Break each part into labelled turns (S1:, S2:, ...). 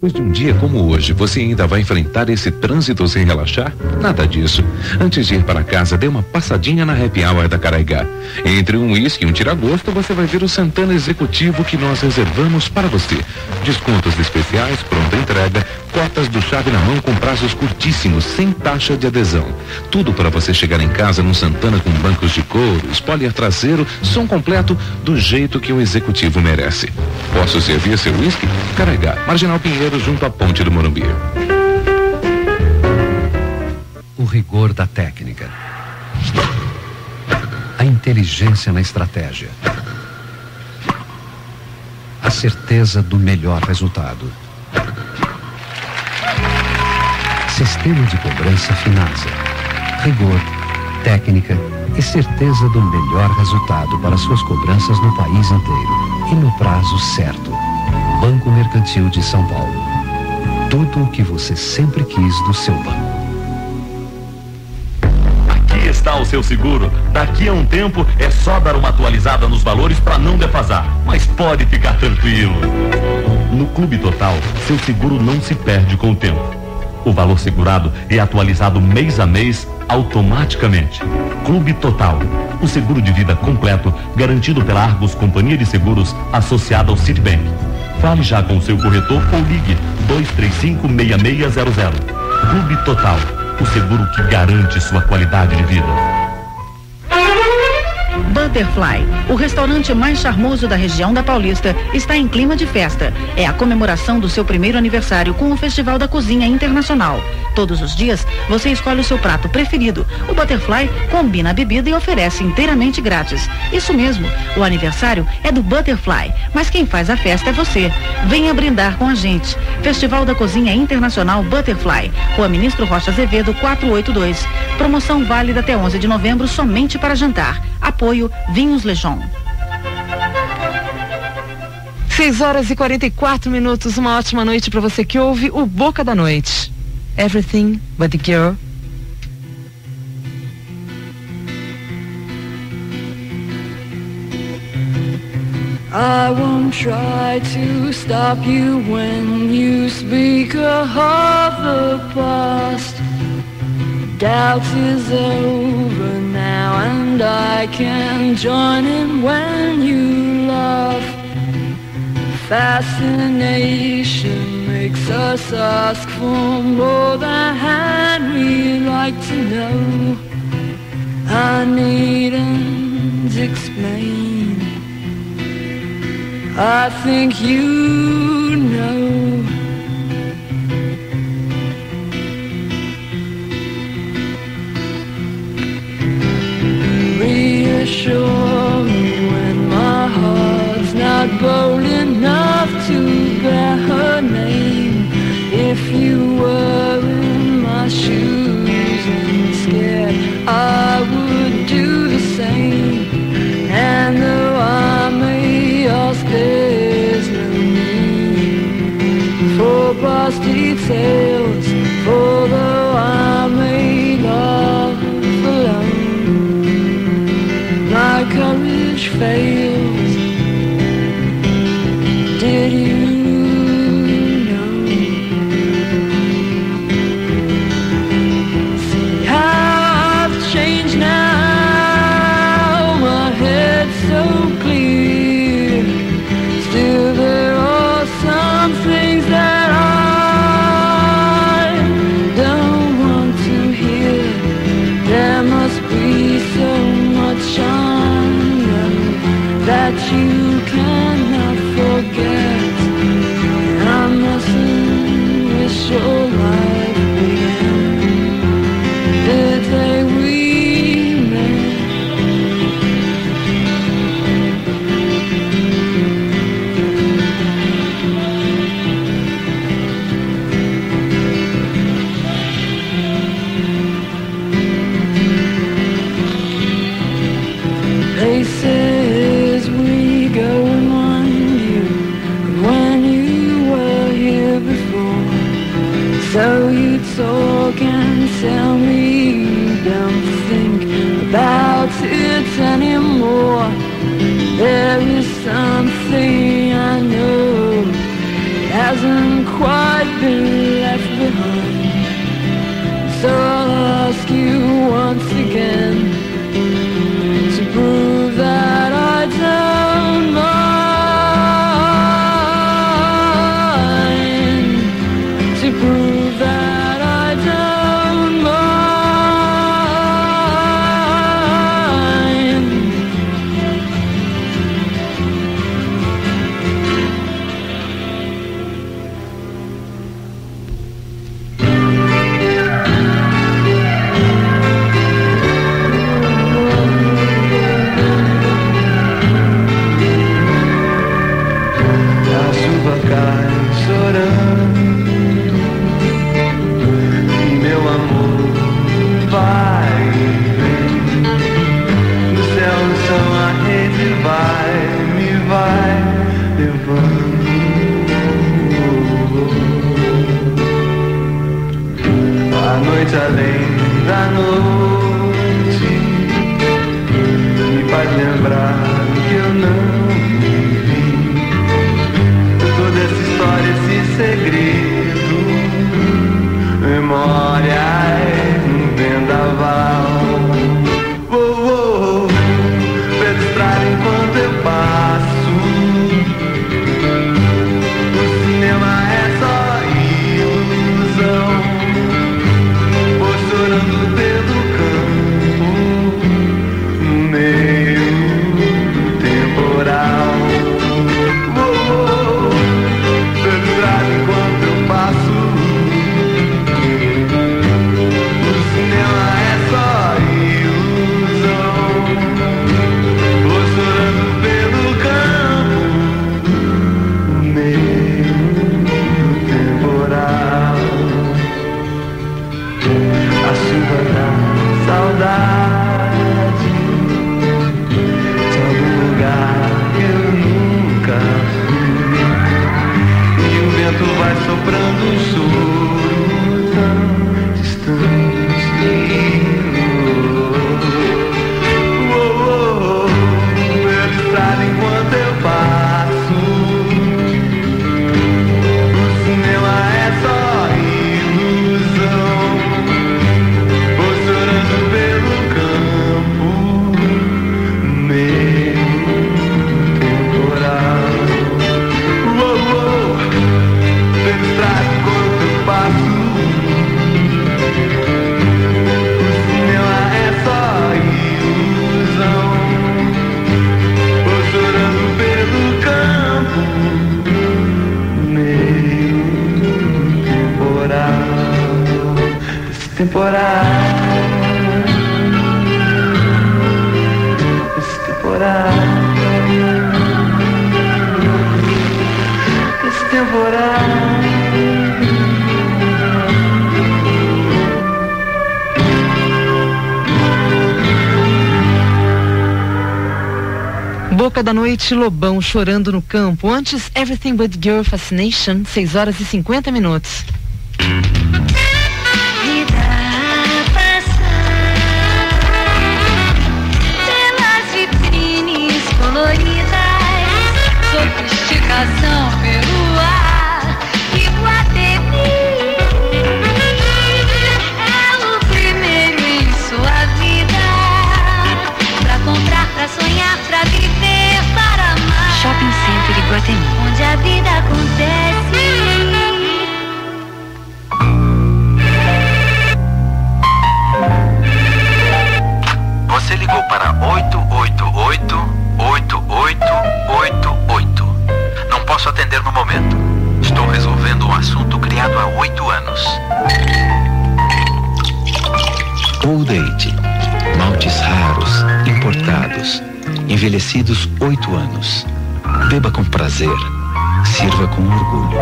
S1: Depois de um dia como hoje, você ainda vai enfrentar esse trânsito sem relaxar? Nada disso. Antes de ir para casa, dê uma passadinha na Happy Hour da Caraigá. Entre um uísque e um tiragosto, você vai ver o Santana Executivo que nós reservamos para você. Descontos especiais, pronta entrega, cotas do chave na mão com prazos curtíssimos, sem taxa de adesão. Tudo para você chegar em casa num Santana com bancos de couro, spoiler traseiro, som completo, do jeito que o executivo merece. Posso servir seu uísque? Caraigá, Marginal Pinheiro junto à ponte do Morumbi.
S2: O rigor da técnica. A inteligência na estratégia. A certeza do melhor resultado. Sistema de cobrança Finasa. Rigor, técnica e certeza do melhor resultado para suas cobranças no país inteiro e no prazo certo. Banco Mercantil de São Paulo. Tudo o que você sempre quis do seu banco.
S3: Aqui está o seu seguro. Daqui a um tempo é só dar uma atualizada nos valores para não defasar. Mas pode ficar tranquilo. No Clube Total, seu seguro não se perde com o tempo. O valor segurado é atualizado mês a mês automaticamente. Clube Total, o seguro de vida completo garantido pela Argos Companhia de Seguros associada ao Citibank. Fale já com seu corretor ou ligue 235-6600. Clube Total, o seguro que garante sua qualidade de vida.
S4: Butterfly, o restaurante mais charmoso da região da Paulista, está em clima de festa. É a comemoração do seu primeiro aniversário com o Festival da Cozinha Internacional. Todos os dias, você escolhe o seu prato preferido. O Butterfly combina a bebida e oferece inteiramente grátis. Isso mesmo, o aniversário é do Butterfly, mas quem faz a festa é você. Venha brindar com a gente. Festival da Cozinha Internacional Butterfly, Rua Ministro Rocha Azevedo 482. Promoção válida até 11 de novembro somente para jantar. Apoio Vinhos Lejon.
S5: 6 horas e 44 minutos. Uma ótima noite para você que ouve o Boca da Noite. Everything but the girl.
S6: I won't try to stop you when you speak of the past. Doubt is over now and I can join in when you laugh. Fascination makes us ask for more than we like to know. I needn't explain. I think you know. Reassure me when my heart's not bold enough to bear her name. If you were in my shoes and scared, I would levando a noite
S7: além da noite.
S5: Noite, Lobão chorando no campo. Antes, Everything But Girl Fascination, 6 horas e 50 minutos.
S8: Você ligou para 888-8888. Não posso atender no momento. Estou resolvendo um assunto criado há oito anos.
S2: Old Date. Maltes raros, importados, envelhecidos oito anos. Beba com prazer, sirva com orgulho.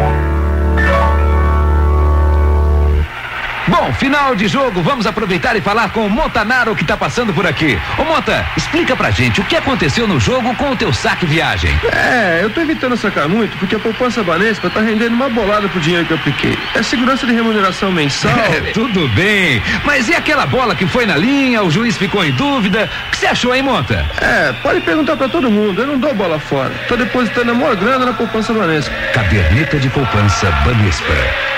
S1: Bom, final de jogo, vamos aproveitar e falar com o Montanaro que tá passando por aqui. Ô Monta, explica pra gente o que aconteceu no jogo com o teu saque viagem.
S7: É, eu tô evitando sacar muito porque a poupança Banespa tá rendendo uma bolada pro dinheiro que eu apliquei. É segurança de remuneração mensal.
S1: É, tudo bem, mas e aquela bola que foi na linha, o juiz ficou em dúvida? O que você achou, hein, Monta?
S7: É, pode perguntar pra todo mundo, eu não dou bola fora. Tô depositando a maior grana na poupança Banespa.
S2: Caderneta de poupança Banespa.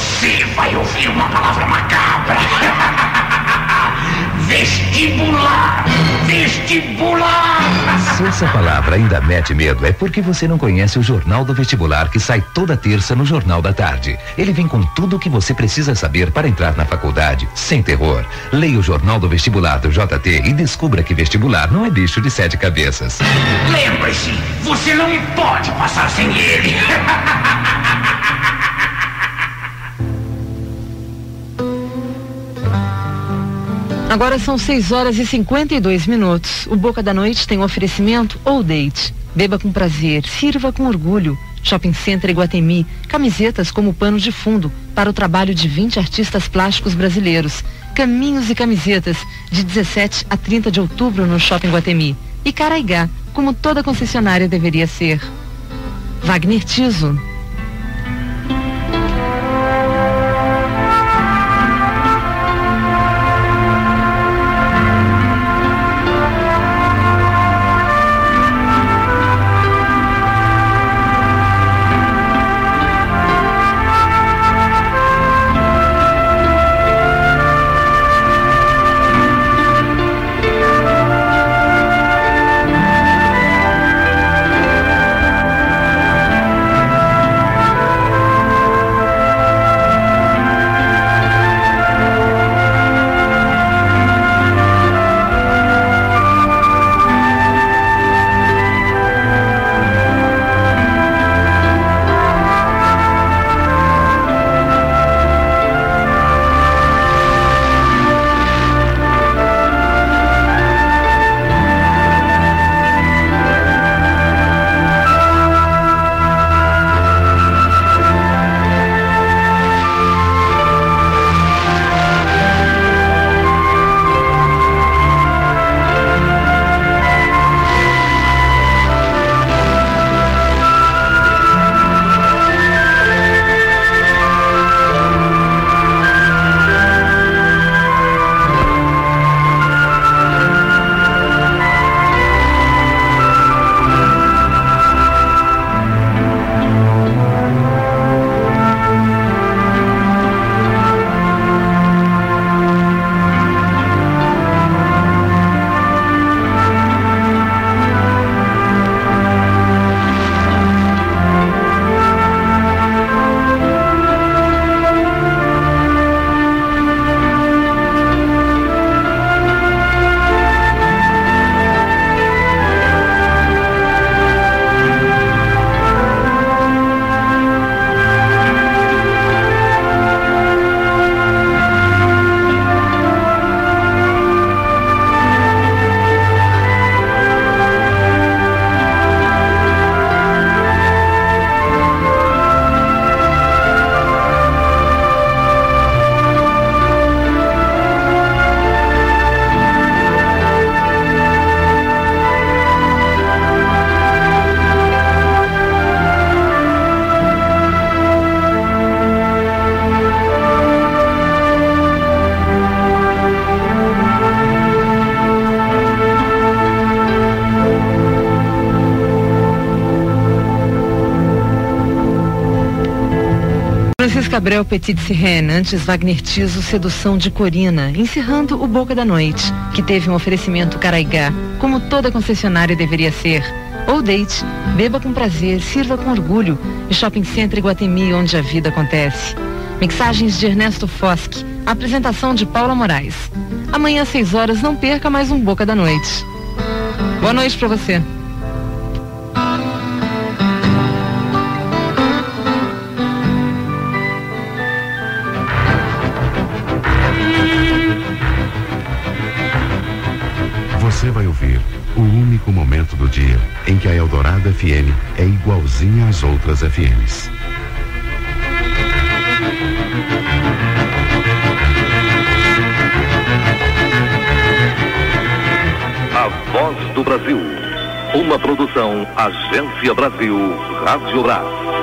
S9: Você vai ouvir uma palavra macabra. Vestibular! Vestibular!
S2: Se essa palavra ainda mete medo, é porque você não conhece o Jornal do Vestibular que sai toda terça no Jornal da Tarde. Ele vem com tudo o que você precisa saber para entrar na faculdade, sem terror. Leia o Jornal do Vestibular do JT e descubra que vestibular não é bicho de sete cabeças.
S9: Lembre-se, você não pode passar sem ele.
S5: Agora são 6 horas e 52 minutos. O Boca da Noite tem um oferecimento ou date. Beba com prazer, sirva com orgulho. Shopping Center Iguatemi, camisetas como pano de fundo para o trabalho de 20 artistas plásticos brasileiros. Caminhos e camisetas de 17 a 30 de outubro no Shopping Iguatemi. E Caraigá, como toda concessionária deveria ser. Wagner Tiso. Cabrel Petit Sirene, antes Wagner Tiso, Sedução de Corina, encerrando o Boca da Noite, que teve um oferecimento Caraigá, como toda concessionária deveria ser. Ou date, beba com prazer, sirva com orgulho, e Shopping Center Iguatemi, onde a vida acontece. Mixagens de Ernesto Foschi, apresentação de Paula Moraes. Amanhã às 6 horas não perca mais um Boca da Noite. Boa noite para você.
S10: Você vai ouvir o único momento do dia em que a Eldorado FM é igualzinha às outras FMs.
S11: A Voz do Brasil. Uma produção Agência Brasil Rádio Brás.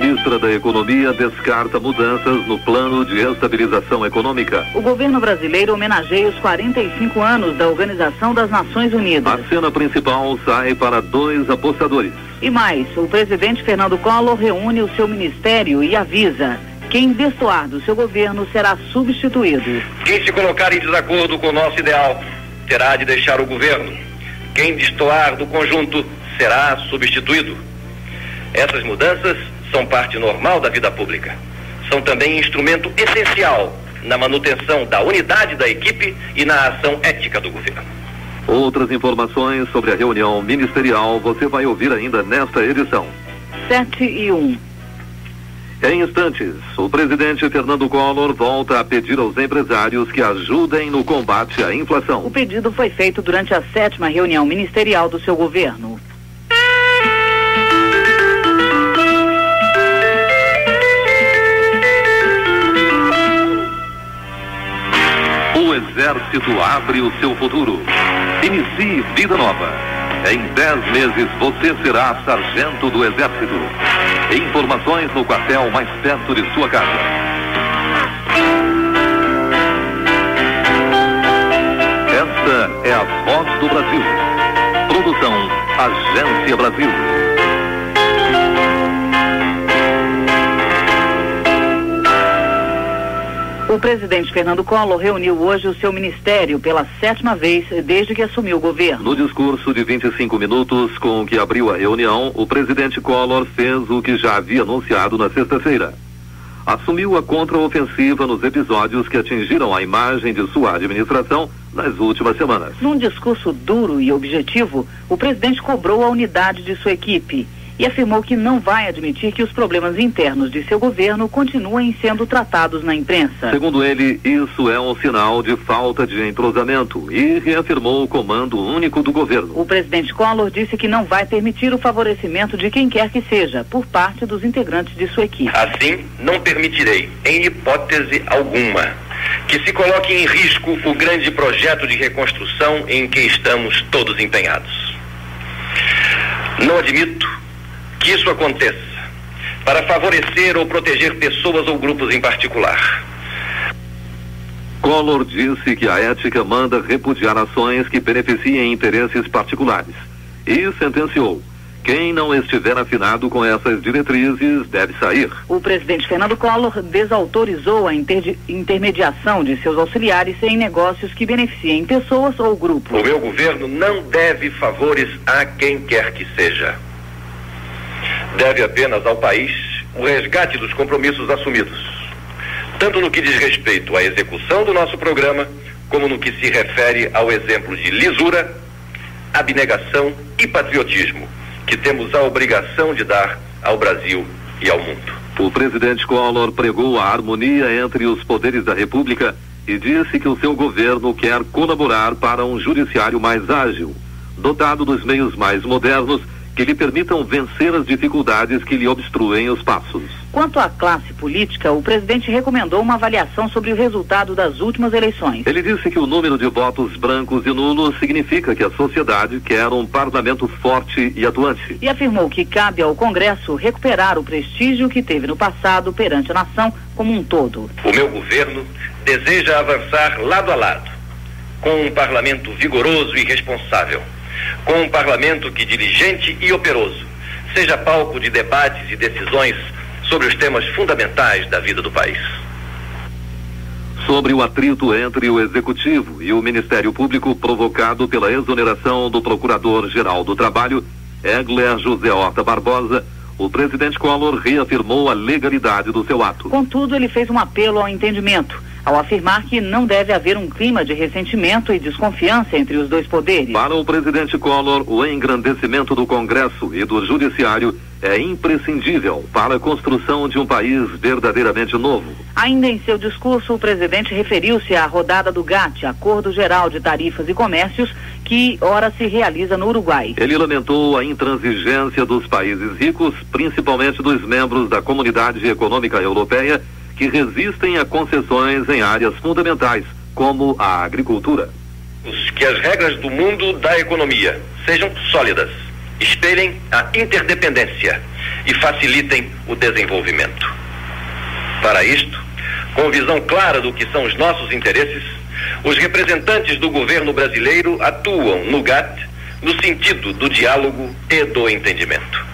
S11: Ministra da Economia descarta mudanças no plano de estabilização econômica.
S4: O governo brasileiro homenageia os 45 anos da Organização das Nações Unidas.
S11: A cena principal sai para dois apostadores.
S4: E mais, o presidente Fernando Collor reúne o seu ministério e avisa: quem destoar do seu governo será substituído.
S12: Quem se colocar em desacordo com o nosso ideal terá de deixar o governo. Quem destoar do conjunto será substituído. Essas mudanças são parte normal da vida pública. São também instrumento essencial na manutenção da unidade da equipe e na ação ética do governo.
S11: Outras informações sobre a reunião ministerial você vai ouvir ainda nesta edição.
S4: 7 e 1.
S11: Em instantes, o presidente Fernando Collor volta a pedir aos empresários que ajudem no combate à inflação.
S4: O pedido foi feito durante a sétima reunião ministerial do seu governo.
S11: Exército abre o seu futuro. Inicie vida nova. Em 10 meses você será sargento do Exército. Informações no quartel mais perto de sua casa. Esta é a voz do Brasil. Produção Agência Brasil.
S4: O presidente Fernando Collor reuniu hoje o seu ministério pela sétima vez desde que assumiu o governo.
S11: No discurso de 25 minutos com que abriu a reunião, o presidente Collor fez o que já havia anunciado na sexta-feira. Assumiu a contraofensiva nos episódios que atingiram a imagem de sua administração nas últimas semanas.
S4: Num discurso duro e objetivo, o presidente cobrou a unidade de sua equipe e afirmou que não vai admitir que os problemas internos de seu governo continuem sendo tratados na imprensa.
S11: Segundo ele, isso é um sinal de falta de entrosamento e reafirmou o comando único do governo.
S4: O presidente Collor disse que não vai permitir o favorecimento de quem quer que seja por parte dos integrantes de sua equipe.
S12: Assim, não permitirei, em hipótese alguma, que se coloque em risco o grande projeto de reconstrução em que estamos todos empenhados. Não admito que isso aconteça para favorecer ou proteger pessoas ou grupos em particular.
S11: Collor disse que a ética manda repudiar ações que beneficiem interesses particulares e sentenciou. Quem não estiver afinado com essas diretrizes deve sair.
S4: O presidente Fernando Collor desautorizou a inter intermediação de seus auxiliares em negócios que beneficiem pessoas ou grupos.
S12: O meu governo não deve favores a quem quer que seja deve apenas ao país o resgate dos compromissos assumidos, tanto no que diz respeito à execução do nosso programa, como no que se refere ao exemplo de lisura, abnegação e patriotismo que temos a obrigação de dar ao Brasil e ao mundo.
S11: O presidente Collor pregou a harmonia entre os poderes da República e disse que o seu governo quer colaborar para um judiciário mais ágil, dotado dos meios mais modernos que lhe permitam vencer as dificuldades que lhe obstruem os passos.
S4: Quanto à classe política, o presidente recomendou uma avaliação sobre o resultado das últimas eleições.
S11: Ele disse que o número de votos brancos e nulos significa que a sociedade quer um parlamento forte e atuante.
S4: E afirmou que cabe ao Congresso recuperar o prestígio que teve no passado perante a nação como um todo.
S12: O meu governo deseja avançar lado a lado, com um parlamento vigoroso e responsável, com um parlamento que diligente e operoso seja palco de debates e decisões sobre os temas fundamentais da vida do país.
S11: Sobre o atrito entre o Executivo e o Ministério Público provocado pela exoneração do Procurador-Geral do Trabalho, Egler José Horta Barbosa, o presidente Collor reafirmou a legalidade do seu ato.
S4: Contudo, ele fez um apelo ao entendimento, ao afirmar que não deve haver um clima de ressentimento e desconfiança entre os dois poderes.
S11: Para o presidente Collor, o engrandecimento do Congresso e do Judiciário é imprescindível para a construção de um país verdadeiramente novo.
S4: Ainda em seu discurso, o presidente referiu-se à rodada do GATT, Acordo Geral de Tarifas e Comércios, que ora se realiza no Uruguai.
S11: Ele lamentou a intransigência dos países ricos, principalmente dos membros da Comunidade Econômica Europeia, que resistem a concessões em áreas fundamentais, como a agricultura.
S12: Que as regras do mundo da economia sejam sólidas, espelhem a interdependência e facilitem o desenvolvimento. Para isto, com visão clara do que são os nossos interesses, os representantes do governo brasileiro atuam no GATT no sentido do diálogo e do entendimento.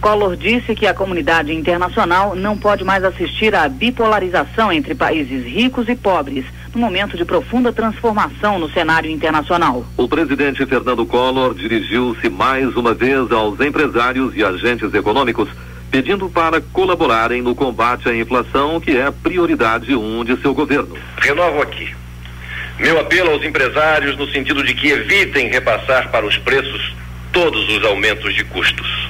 S4: Collor disse que a comunidade internacional não pode mais assistir à bipolarização entre países ricos e pobres, momento de profunda transformação no cenário internacional.
S11: O presidente Fernando Collor dirigiu-se mais uma vez aos empresários e agentes econômicos, pedindo para colaborarem no combate à inflação, que é prioridade um de seu governo.
S12: Renovo aqui meu apelo aos empresários no sentido de que evitem repassar para os preços todos os aumentos de custos.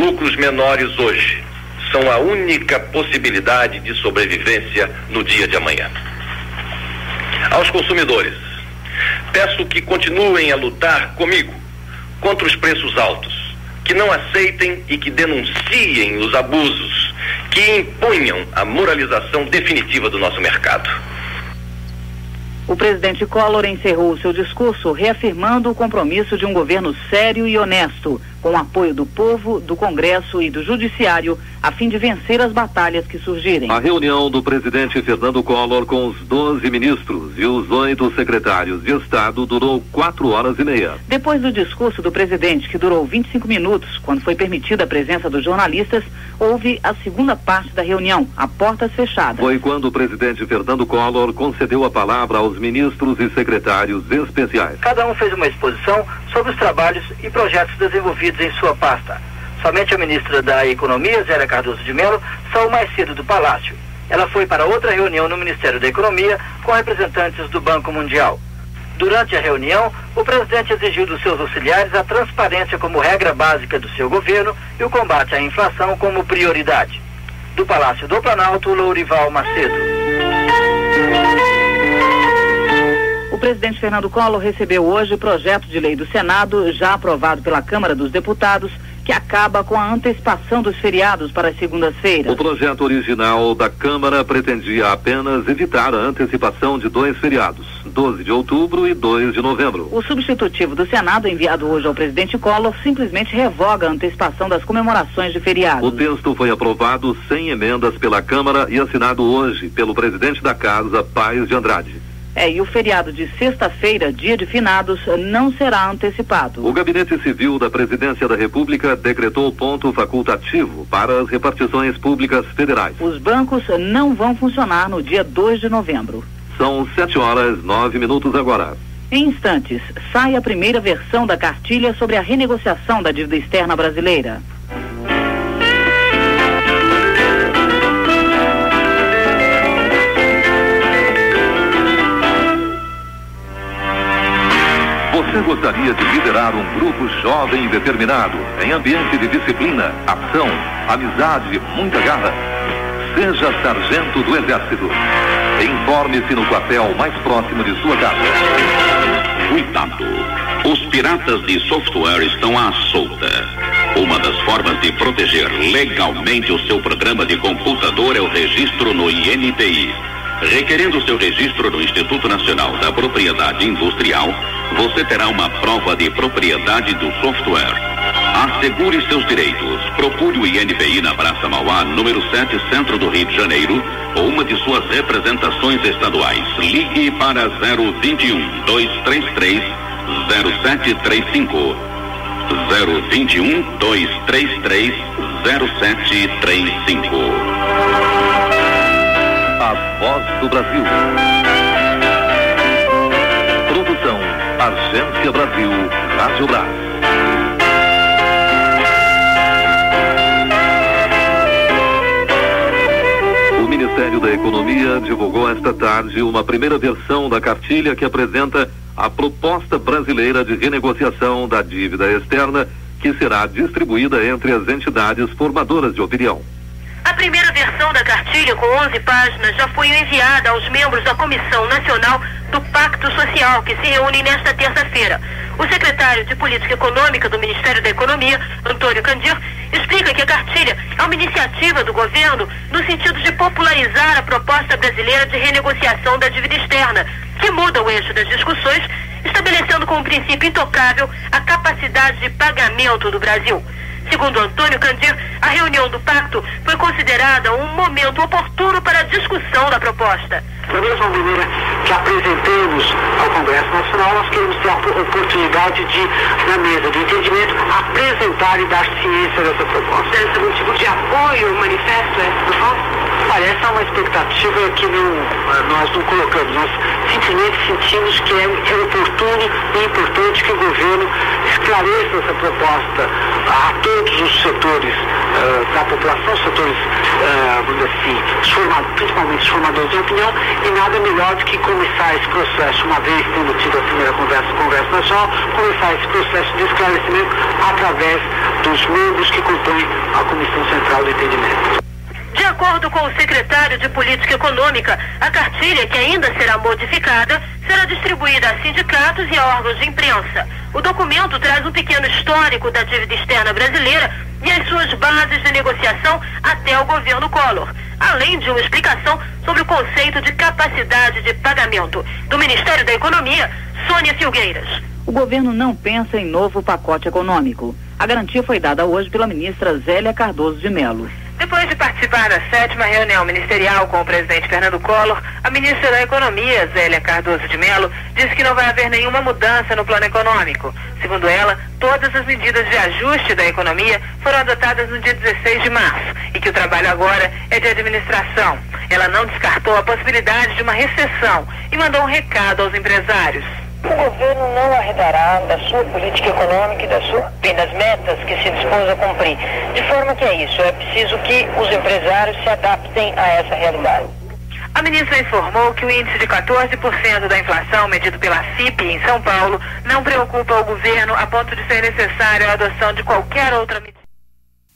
S12: Lucros menores hoje são a única possibilidade de sobrevivência no dia de amanhã. Aos consumidores, peço que continuem a lutar comigo contra os preços altos, que não aceitem e que denunciem os abusos, que impunham a moralização definitiva do nosso mercado.
S4: O presidente Collor encerrou seu discurso reafirmando o compromisso de um governo sério e honesto, com o apoio do povo, do Congresso e do Judiciário, a fim de vencer as batalhas que surgirem.
S11: A reunião do presidente Fernando Collor com os 12 ministros e os oito secretários de Estado durou quatro horas e meia.
S4: Depois do discurso do presidente, que durou 25 minutos, quando foi permitida a presença dos jornalistas, houve a segunda parte da reunião, a portas fechadas.
S11: Foi quando o presidente Fernando Collor concedeu a palavra aos ministros e secretários especiais.
S13: Cada um fez uma exposição sobre os trabalhos e projetos desenvolvidos em sua pasta. Somente a ministra da Economia, Zélia Cardoso de Mello, saiu mais cedo do palácio. Ela foi para outra reunião no Ministério da Economia com representantes do Banco Mundial. Durante a reunião, o presidente exigiu dos seus auxiliares a transparência como regra básica do seu governo e o combate à inflação como prioridade. Do Palácio do Planalto, Lourival Macedo.
S4: O presidente Fernando Collor recebeu hoje o projeto de lei do Senado, já aprovado pela Câmara dos Deputados, que acaba com a antecipação dos feriados para segundas-feiras.
S11: O projeto original da Câmara pretendia apenas evitar a antecipação de dois feriados, 12 de outubro e 2 de novembro.
S4: O substitutivo do Senado, enviado hoje ao presidente Collor, simplesmente revoga a antecipação das comemorações de feriados.
S11: O texto foi aprovado sem emendas pela Câmara e assinado hoje pelo presidente da Casa, Paes de Andrade.
S4: É, e o feriado de sexta-feira, dia de finados, não será antecipado.
S11: O Gabinete Civil da Presidência da República decretou ponto facultativo para as repartições públicas federais.
S4: Os bancos não vão funcionar no dia 2 de novembro.
S11: São sete horas nove minutos agora.
S4: Em instantes, sai a primeira versão da cartilha sobre a renegociação da dívida externa brasileira.
S11: Você gostaria de liderar um grupo jovem e determinado, em ambiente de disciplina, ação, amizade e muita garra? Seja sargento do Exército. Informe-se no quartel mais próximo de sua casa.
S3: Cuidado!
S14: Os piratas de software estão à solta. Uma das formas de proteger legalmente o seu programa de computador é o registro no INPI. Requerendo seu registro no Instituto Nacional da Propriedade Industrial, você terá uma prova de propriedade do software. Assegure seus direitos. Procure o INPI na Praça Mauá, número 7, centro do Rio de Janeiro, ou uma de suas representações estaduais. Ligue para 021 233 0735. 021 233 0735.
S11: A voz do Brasil. Produção Agência Brasil, Rádio Brás. O Ministério da Economia divulgou esta tarde uma primeira versão da cartilha que apresenta a proposta brasileira de renegociação da dívida externa, que será distribuída entre as entidades formadoras de opinião.
S15: A primeira versão da cartilha, com 11 páginas, já foi enviada aos membros da Comissão Nacional do Pacto Social, que se reúne nesta terça-feira. O secretário de Política Econômica do Ministério da Economia, Antônio Candir, explica que a cartilha é uma iniciativa do governo no sentido de popularizar a proposta brasileira de renegociação da dívida externa, que muda o eixo das discussões, estabelecendo como princípio intocável a capacidade de pagamento do Brasil. Segundo Antônio Candir, a reunião do pacto foi considerada um momento oportuno para a discussão da proposta.
S16: Da mesma maneira que apresentamos ao Congresso Nacional, nós queremos ter a oportunidade de, na mesa de entendimento, apresentar e dar ciência dessa proposta.
S17: Deve algum tipo de apoio, manifesto a essa proposta?
S16: Olha, essa é uma expectativa que não, nós não colocamos. Nós simplesmente sentimos que é, é oportuno e importante que o governo esclareça essa proposta a todos os setores uh, da população, setores, uh, vamos dizer assim, principalmente os formadores de opinião, e nada melhor do que começar esse processo, uma vez tendo tido a primeira conversa Congresso Nacional, começar esse processo de esclarecimento através dos membros que compõem a Comissão Central do Entendimento.
S15: De acordo com o secretário de Política Econômica, a cartilha, que ainda será modificada, será distribuída a sindicatos e a órgãos de imprensa. O documento traz um pequeno histórico da dívida externa brasileira e as suas bases de negociação até o governo Collor, além de uma explicação sobre o conceito de capacidade de pagamento. Do Ministério da Economia, Sônia Filgueiras.
S4: O governo não pensa em novo pacote econômico. A garantia foi dada hoje pela ministra Zélia Cardoso de Mello.
S15: Depois de participar da sétima reunião ministerial com o presidente Fernando Collor, a ministra da Economia, Zélia Cardoso de Mello, disse que não vai haver nenhuma mudança no plano econômico. Segundo ela, todas as medidas de ajuste da economia foram adotadas no dia 16 de março e que o trabalho agora é de administração. Ela não descartou a possibilidade de uma recessão e mandou um recado aos empresários.
S18: O governo não arredará da sua política econômica e das, suas, das metas que se dispôs a cumprir. De forma que é isso, é preciso que os empresários se adaptem a essa realidade.
S15: A ministra informou que o índice de 14% da inflação medido pela CIP em São Paulo não preocupa o governo a ponto de ser necessário a adoção de qualquer outra medida.